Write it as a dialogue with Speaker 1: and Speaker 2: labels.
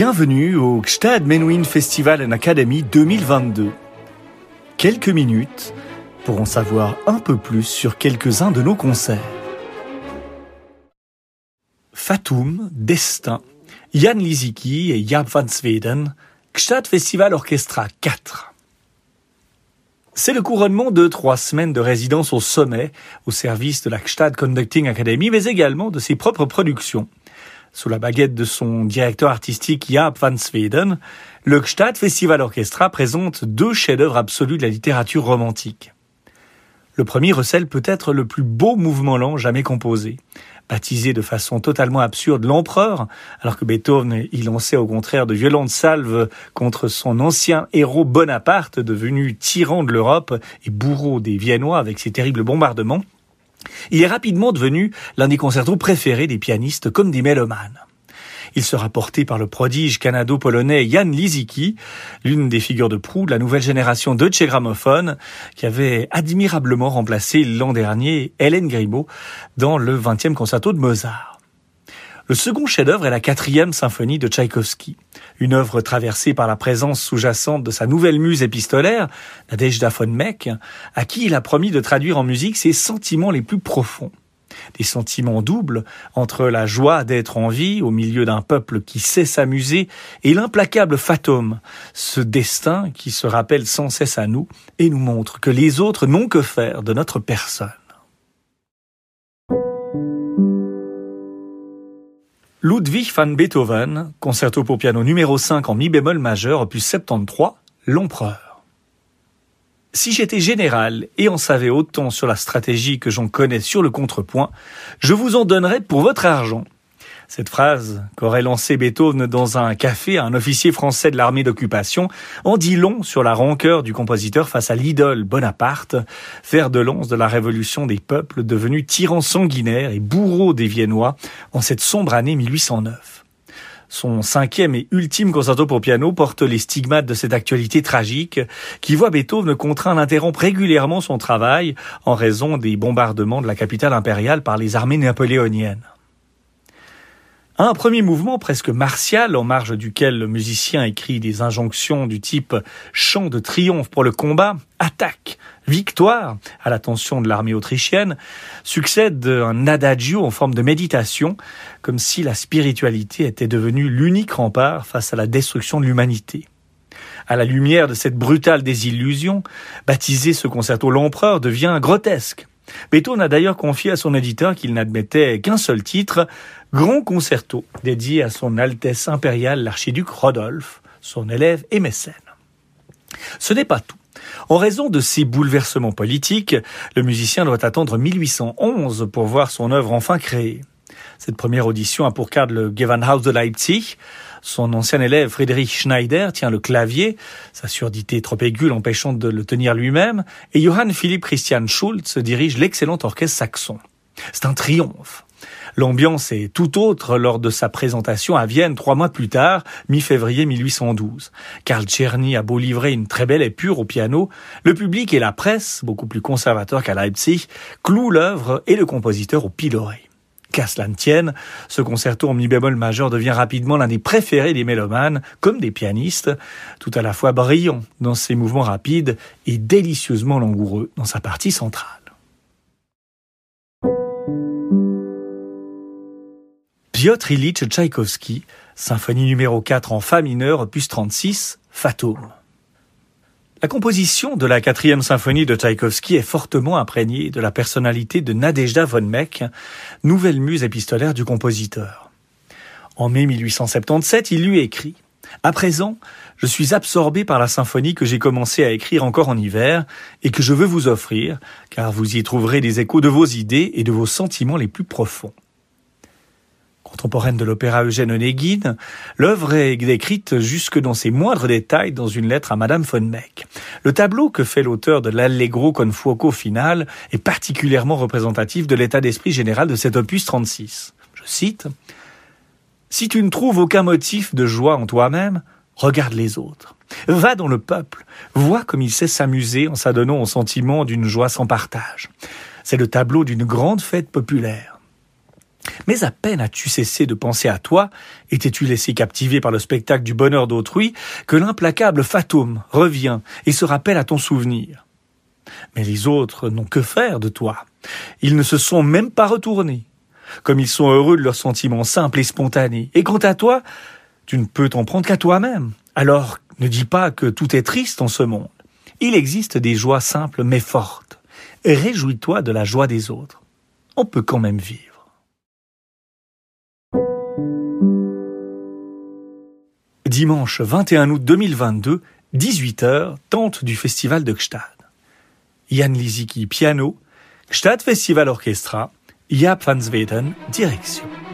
Speaker 1: Bienvenue au Gstad Menuhin Festival and Academy 2022. Quelques minutes pour en savoir un peu plus sur quelques-uns de nos concerts. Fatum, Destin, Jan Liziki et Jaap van Zweden, Gstad Festival Orchestra 4. C'est le couronnement de trois semaines de résidence au sommet, au service de la Gstad Conducting Academy, mais également de ses propres productions. Sous la baguette de son directeur artistique Jaap van Zweden, le Festival Orchestra présente deux chefs-d'œuvre absolus de la littérature romantique. Le premier recèle peut-être le plus beau mouvement lent jamais composé. Baptisé de façon totalement absurde l'empereur, alors que Beethoven y lançait au contraire de violentes salves contre son ancien héros Bonaparte, devenu tyran de l'Europe et bourreau des Viennois avec ses terribles bombardements, il est rapidement devenu l'un des concertos préférés des pianistes comme des mélomanes. Il sera porté par le prodige canado-polonais Jan Lizicki, l'une des figures de proue de la nouvelle génération de Gramophone, qui avait admirablement remplacé l'an dernier Hélène Grimaud dans le 20e concerto de Mozart. Le second chef-d'œuvre est la quatrième symphonie de Tchaïkovski, une œuvre traversée par la présence sous-jacente de sa nouvelle muse épistolaire, Nadezhda von Meck, à qui il a promis de traduire en musique ses sentiments les plus profonds. Des sentiments doubles entre la joie d'être en vie au milieu d'un peuple qui sait s'amuser et l'implacable fatome, ce destin qui se rappelle sans cesse à nous et nous montre que les autres n'ont que faire de notre personne. Ludwig van Beethoven, concerto pour piano numéro 5 en mi bémol majeur, opus 73, L'Empereur. Si j'étais général et en savais autant sur la stratégie que j'en connais sur le contrepoint, je vous en donnerais pour votre argent. Cette phrase qu'aurait lancée Beethoven dans un café à un officier français de l'armée d'occupation en dit long sur la rancœur du compositeur face à l'idole Bonaparte, fer de lance de la révolution des peuples devenu tyran sanguinaire et bourreau des Viennois en cette sombre année 1809. Son cinquième et ultime concerto pour piano porte les stigmates de cette actualité tragique qui voit Beethoven contraint d'interrompre régulièrement son travail en raison des bombardements de la capitale impériale par les armées napoléoniennes. Un premier mouvement presque martial en marge duquel le musicien écrit des injonctions du type chant de triomphe pour le combat, attaque, victoire à l'attention de l'armée autrichienne, succède un adagio en forme de méditation, comme si la spiritualité était devenue l'unique rempart face à la destruction de l'humanité. À la lumière de cette brutale désillusion, baptiser ce concerto l'empereur devient grotesque. Beethoven a d'ailleurs confié à son éditeur qu'il n'admettait qu'un seul titre, Grand Concerto, dédié à son Altesse impériale l'archiduc Rodolphe, son élève et mécène. Ce n'est pas tout. En raison de ces bouleversements politiques, le musicien doit attendre 1811 pour voir son œuvre enfin créée. Cette première audition a pour cadre le Gewandhaus de Leipzig. Son ancien élève Friedrich Schneider tient le clavier, sa surdité trop aiguë l'empêchant de le tenir lui-même, et Johann Philipp Christian Schulz dirige l'excellent orchestre saxon. C'est un triomphe. L'ambiance est tout autre lors de sa présentation à Vienne trois mois plus tard, mi-février 1812. Karl Czerny a beau livrer une très belle épure au piano, le public et la presse, beaucoup plus conservateurs qu'à Leipzig, clouent l'œuvre et le compositeur au piloré. Qu'à cela ne tienne, ce concerto en mi bémol majeur devient rapidement l'un des préférés des mélomanes, comme des pianistes, tout à la fois brillant dans ses mouvements rapides et délicieusement langoureux dans sa partie centrale. Piotr Ilyich Tchaïkovski, symphonie numéro 4 en fa mineur, opus 36, Fatum. La composition de la quatrième symphonie de Tchaïkovski est fortement imprégnée de la personnalité de Nadezhda von Meck, nouvelle muse épistolaire du compositeur. En mai 1877, il lui écrit à présent, je suis absorbé par la symphonie que j'ai commencé à écrire encore en hiver et que je veux vous offrir, car vous y trouverez des échos de vos idées et de vos sentiments les plus profonds de l'opéra Eugène Onegin, l'œuvre est décrite jusque dans ses moindres détails dans une lettre à Madame von Meck. Le tableau que fait l'auteur de l'Allegro con fuoco final est particulièrement représentatif de l'état d'esprit général de cet opus 36. Je cite Si tu ne trouves aucun motif de joie en toi-même, regarde les autres. Va dans le peuple, vois comme il sait s'amuser en s'adonnant au sentiment d'une joie sans partage. C'est le tableau d'une grande fête populaire. Mais à peine as-tu cessé de penser à toi, et t'es-tu laissé captiver par le spectacle du bonheur d'autrui, que l'implacable fantôme revient et se rappelle à ton souvenir. Mais les autres n'ont que faire de toi. Ils ne se sont même pas retournés. Comme ils sont heureux de leurs sentiments simples et spontanés. Et quant à toi, tu ne peux t'en prendre qu'à toi-même. Alors, ne dis pas que tout est triste en ce monde. Il existe des joies simples mais fortes. Réjouis-toi de la joie des autres. On peut quand même vivre. Dimanche 21 août 2022, 18h, tente du festival de Gstad. Jan Lisicki, piano, Gstad Festival Orchestra, Jaap van Zweden, direction.